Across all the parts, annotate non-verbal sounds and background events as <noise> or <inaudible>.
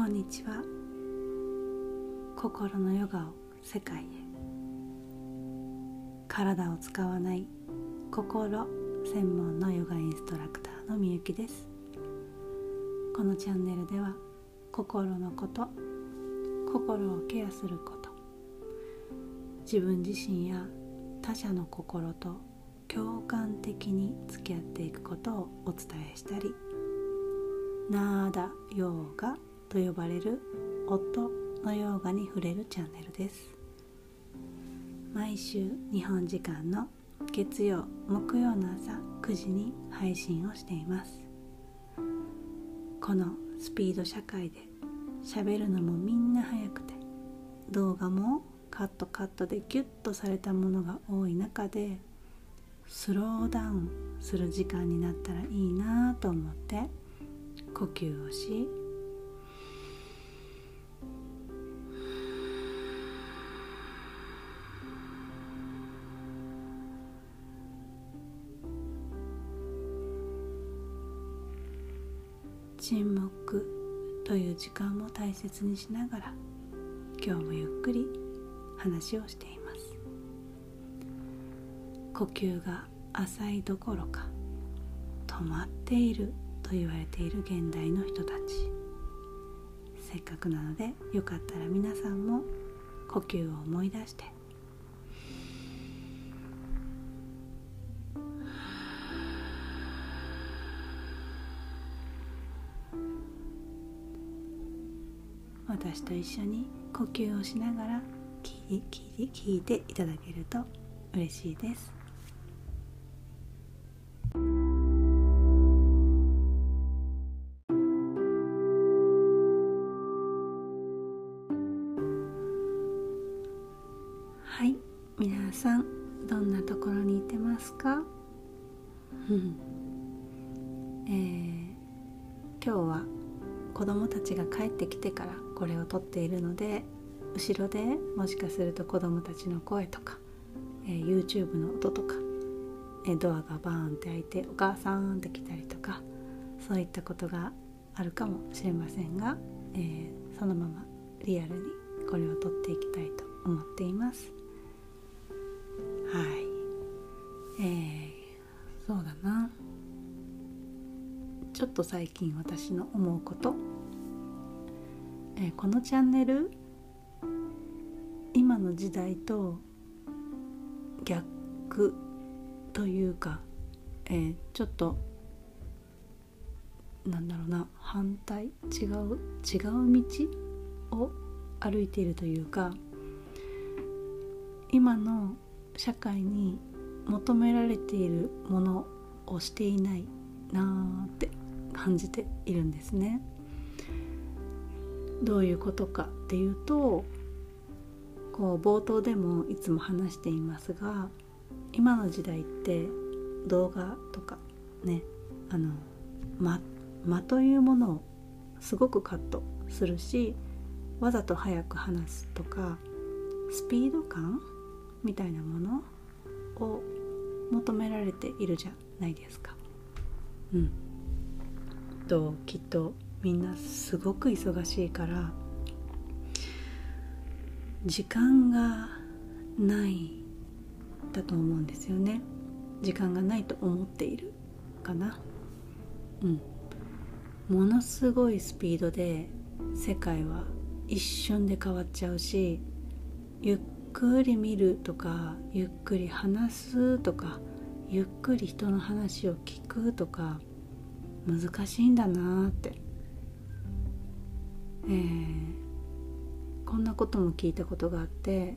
こんにちは。心のヨガを世界へ。体を使わない心専門のヨガインストラクターのみゆきです。このチャンネルでは心のこと心をケアすること自分自身や他者の心と共感的に付き合っていくことをお伝えしたりナーダヨーガと呼ばれる音のヨーガに触れるチャンネルです。毎週日本時間の月曜木曜の朝9時に配信をしています。このスピード社会で喋るのもみんな早くて動画もカットカットでギュッとされたものが多い中でスローダウンする時間になったらいいなと思って呼吸をし沈黙という時間も大切にしながら今日もゆっくり話をしています。呼吸が浅いどころか止まっていると言われている現代の人たち。せっかくなのでよかったら皆さんも呼吸を思い出して私と一緒に呼吸をしながら聞い聞いていただけると嬉しいです。っているので後ろでもしかすると子供たちの声とか、えー、YouTube の音とか、えー、ドアがバーンって開いてお母さんって来たりとかそういったことがあるかもしれませんが、えー、そのままリアルにこれを撮っていきたいと思っています。はい。えー、そうだな。ちょっと最近私の思うこと、このチャンネル今の時代と逆というか、えー、ちょっとなんだろうな反対？違う？違う道を歩いているというか今の社会に求められているものをしていないなーって感じているんですね。どういうことかっていうとこう冒頭でもいつも話していますが今の時代って動画とかねあの間間というものをすごくカットするしわざと早く話すとかスピード感みたいなものを求められているじゃないですか。うん、ときっとみんなすごく忙しいから時間がないだと思うんですよね。時間がないと思っているかな。うん。ものすごいスピードで世界は一瞬で変わっちゃうしゆっくり見るとかゆっくり話すとかゆっくり人の話を聞くとか難しいんだなって。えー、こんなことも聞いたことがあって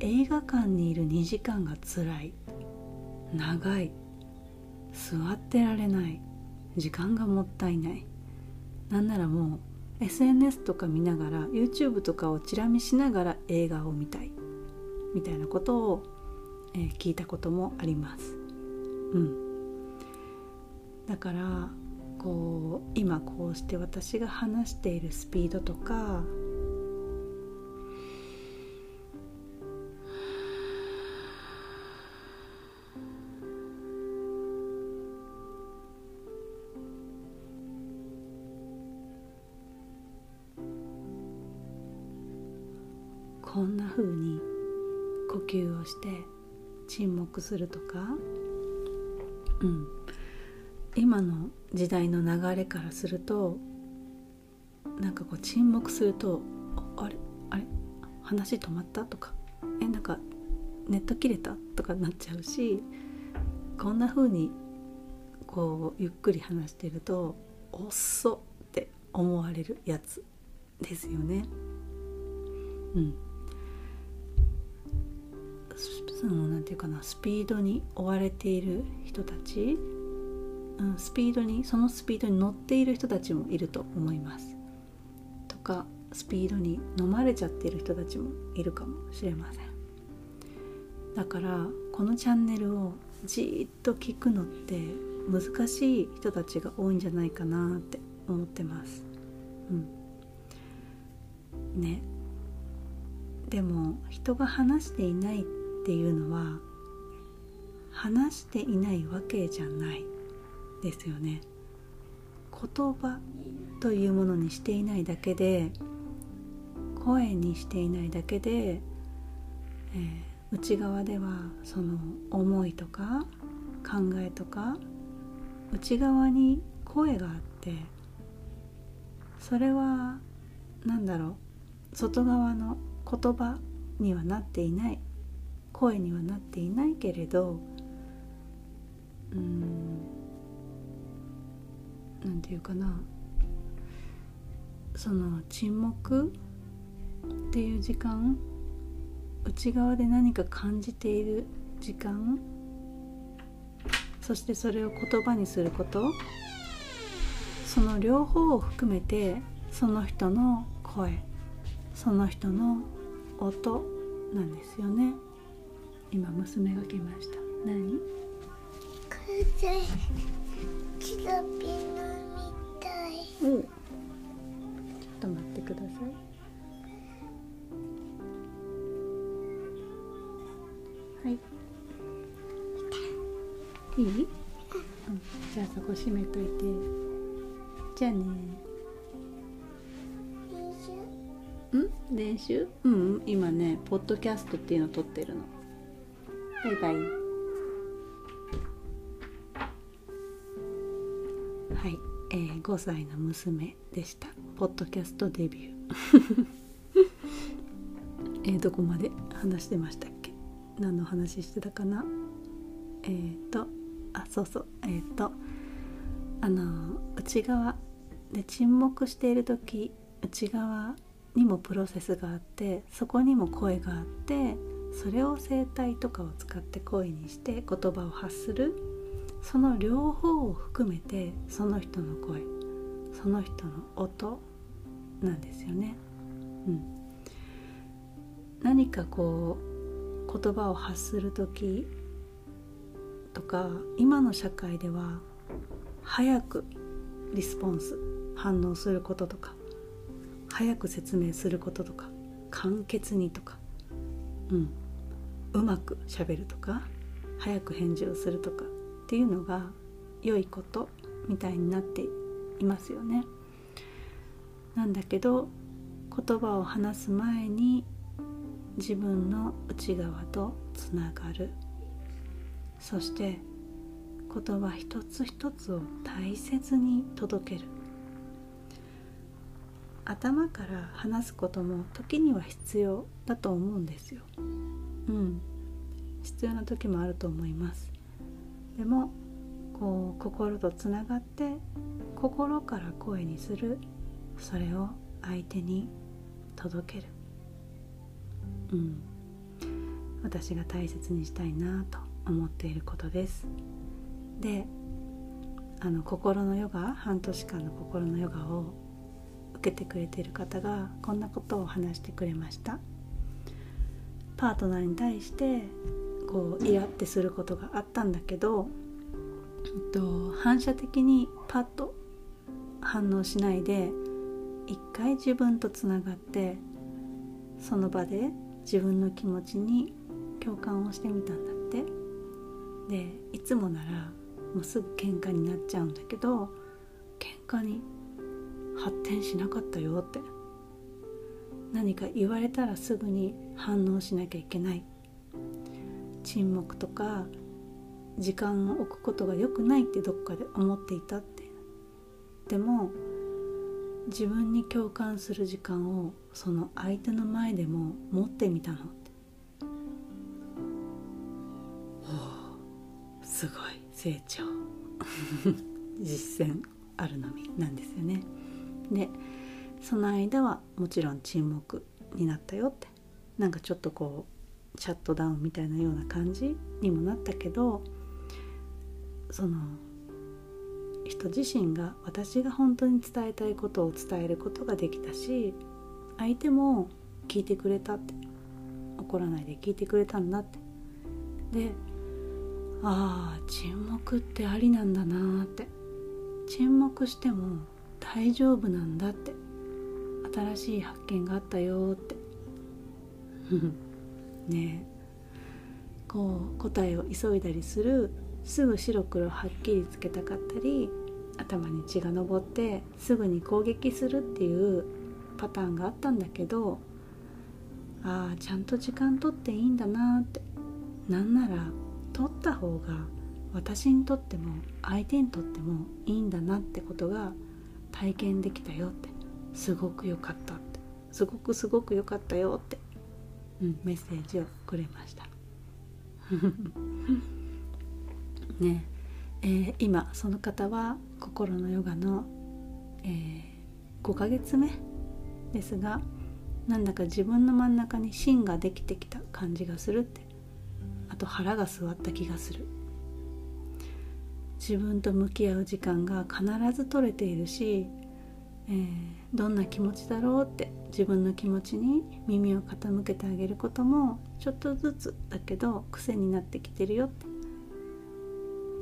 映画館にいる2時間が辛い長い座ってられない時間がもったいない。なんならもう SNS とか見ながら YouTube とかをチラ見しながら映画を見たいみたいなことを、えー、聞いたこともあります。うん。だからこう今こうして私が話しているスピードとかこんな風に呼吸をして沈黙するとか、うん、今の時代の流れからするとなんかこう沈黙するとあれあれ話止まったとかえなんかネット切れた？とかなっちゃうしこんな風にこうゆっくり話してると遅っって思われるやつですよね。うんそのなんていうかなスピードに追われている人たち、うん、スピードにそのスピードに乗っている人たちもいると思います。とかスピードに飲まれちゃっている人たちもいるかもしれません。だからこのチャンネルをじっと聞くのって難しい人たちが多いんじゃないかなって思ってます。うん。ね。でも人が話していないっていうのは話していないわけじゃない。ですよね。言葉というものにしていないだけで声にしていないだけで、えー、内側ではその思いとか考えとか内側に声があってそれは何だろう外側の言葉にはなっていない声にはなっていないけれどうんなんていうかな。その沈黙っていう時間。内側で何か感じている時間。そしてそれを言葉にすること。その両方を含めてその人の声。その人の音。なんですよね。今娘が来ました。何？はい。いい、うん、じゃあそこ閉めといて。じゃあね。ん？練習？うん。今ねポッドキャストっていうの撮ってるの。バイバイ。はい、えー、5歳の娘でした。ポッドキャストデビュー <laughs> えー、どこまで話してましたっけ？何の話してたかな？えっ、ー、とあそうそう。えっ、ー、とあの内側。で沈黙している時内側にもプロセスがあってそこにも声があってそれを声帯とかを使って声にして言葉を発する。その両方を含めてその人の声その人の音なんですよね。うん、何かこう言葉を発する時とか今の社会では早くリスポンス反応することとか早く説明することとか簡潔にとか、うん、うまくしゃべるとか早く返事をするとかっていうのが良いことみたいになっていますよね。なんだけど言葉を話す前に自分の内側とつながる。そして言葉一つ一つを大切に届ける。頭から話すことも時には必要だと思うんですよ。うん。必要な時もあると思います。でもこう心とつながって心から声にする。それを相手に届ける。うん。私が大切にしたいなと思っていることです。であの心のヨガ半年間の心のヨガを受けてくれている方がこんなことを話してくれました。パートナーに対してこうイラってすることがあったんだけど、えっと、反射的にパッと反応しないで一回自分とつながってその場で自分の気持ちに共感をしてみたんだって。でいつもならもうすぐ喧嘩になっちゃうんだけど喧嘩に発展しなかったよって。何か言われたらすぐに反応しなきゃいけない。沈黙とか時間を置くことが良くないってどっかで思っていたって。でも自分に共感する時間をその相手の前でも持ってみたの。っておすごい成長。<laughs> 実践あるのみなんですよね。でその間はもちろん沈黙になったよって。なんかちょっとこうシャットダウンみたいなような感じにもなったけどその人自身が私が本当に伝えたいことを伝えることができたし相手も聞いてくれたって怒らないで聞いてくれたんだって。でああ沈黙ってありなんだなって。沈黙しても大丈夫なんだって。新しい発見があったよって。<laughs> ねえ。こう答えを急いだりするすぐ白黒はっきりつけたかったり頭に血が上ってすぐに攻撃するっていうパターンがあったんだけどああちゃんと時間取っていいんだなって。なんなら取った方が私にとっても相手にとってもいいんだなってことが体験できたよって。すごく良かったって。すごくすごく良かったよって、うん、メッセージをくれました。ね。えー、今その方は心のヨガの、えー、5ヶ月目ですがなんだか自分の真ん中に芯ができてきた感じがするってあと腹が据わった気がする。自分と向き合う時間が必ず取れているし、えー、どんな気持ちだろうって自分の気持ちに耳を傾けてあげることもちょっとずつだけど癖になってきてるよって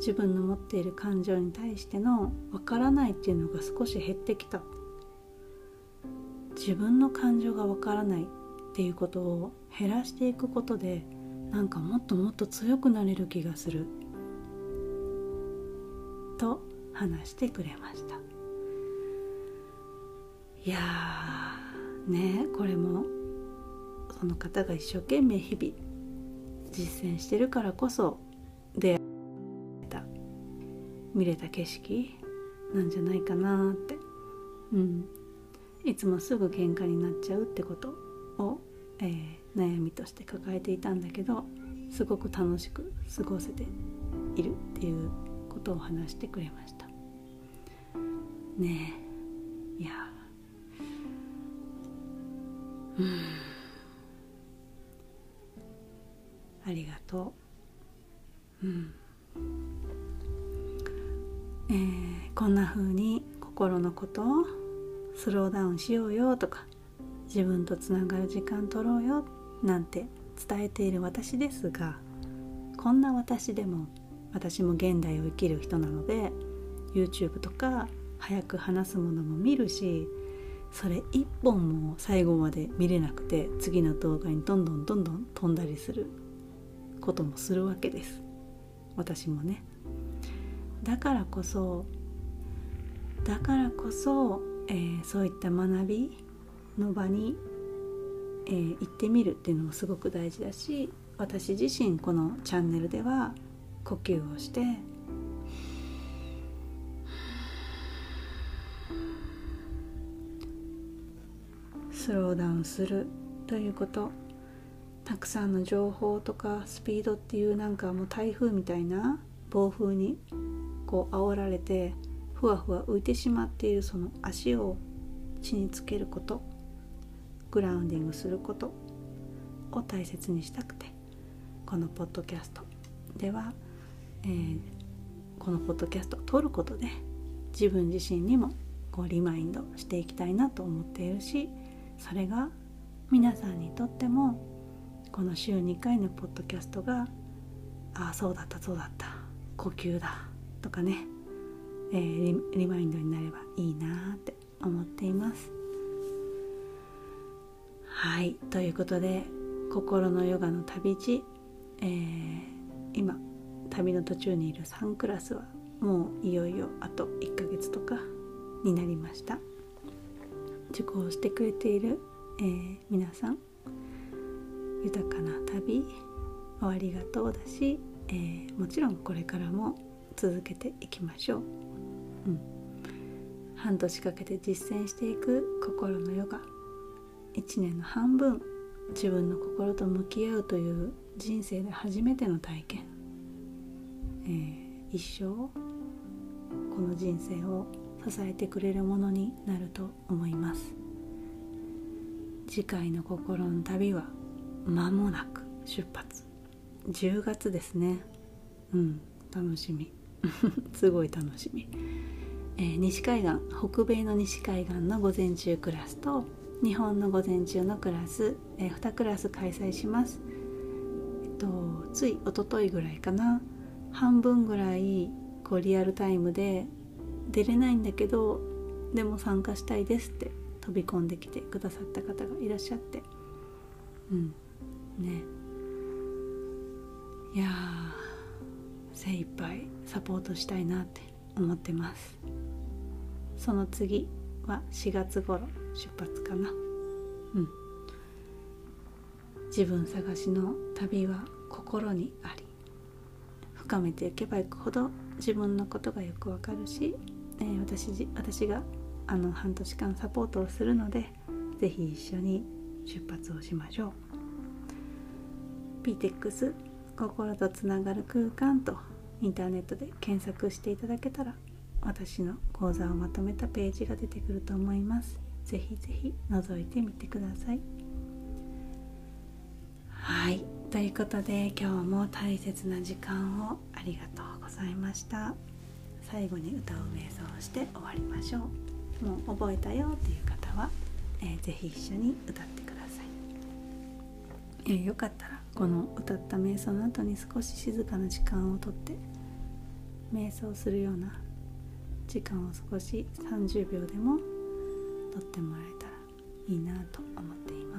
自分の持っている感情に対してのわからないっていうのが少し減ってきた。自分の感情がわからないっていうことを減らしていくことでなんかもっともっと強くなれる気がする。と話してくれました。いやねこれもその方が一生懸命日々実践してるからこそ見れた景色なんじゃないかなって。うん。いつもすぐ喧嘩になっちゃうってことを、えー、悩みとして抱えていたんだけどすごく楽しく過ごせているっていうことを話してくれました。ねえ。いやうん。ありがとう。うん。えー、こんな風に心のことをスローダウンしようよとか自分とつながる時間取ろうよなんて伝えている私ですがこんな私でも私も現代を生きる人なので YouTube とか早く話すものも見るしそれ一本も最後まで見れなくて次の動画にどんどんどんどん飛んだりすることもするわけです。私もね。だからこそだからこそ、えー、そういった学びの場に、えー、行ってみるっていうのもすごく大事だし私自身このチャンネルでは呼吸をしてスローダウンするということたくさんの情報とかスピードっていうなんかもう台風みたいな暴風にこう煽られてふわふわ浮いてしまっているその足を地につけることグラウンディングすることを大切にしたくてこのポッドキャスト。では、えー、このポッドキャストを撮ることで自分自身にもこうリマインドしていきたいなと思っているしそれが皆さんにとってもこの週2回のポッドキャストがああそうだったそうだった呼吸だとかね、えー、リマインドになればいいなって思っています。はい。ということで心のヨガの旅路、えー、今旅の途中にいる3クラスはもういよいよあと1ヶ月とかになりました。受講してくれている、えー、皆さん豊かな旅終わりがとうだし、えー、もちろんこれからも続けていきましょう、うん、半年かけて実践していく心のヨガ。1年の半分自分の心と向き合うという人生で初めての体験、えー、一生この人生を支えてくれるものになると思います。次回の心の旅は間もなく出発。10月ですね。うん。楽しみ。<laughs> すごい楽しみ、えー、西海岸北米の西海岸の午前中クラスと日本の午前中のクラス、えー、2クラス開催します。えっとつい一昨日ぐらいかな。半分ぐらいこうリアルタイムで出れないんだけどでも参加したいですって飛び込んできてくださった方がいらっしゃって。うん。ね。いや精一杯サポートしたいなって思ってます。その次は4月頃出発かな。うん。自分探しの旅は心にあり深めていけばいくほど自分のことがよくわかるし、えー、私私があの半年間サポートをするので是非一緒に出発をしましょう。PTEX 心とつながる空間とインターネットで検索していただけたら私の講座をまとめたページが出てくると思います。ぜひぜひ覗いてみてください。はい。ということで今日も大切な時間をありがとうございました。最後に歌う瞑想をして終わりましょう。もう覚えたよっていう方は、えー、ぜひ一緒に歌ってください、えー、よかったらこの歌った瞑想の後に少し静かな時間をとって瞑想するような時間を少し30秒でもとってもらえたらいいなと思っています。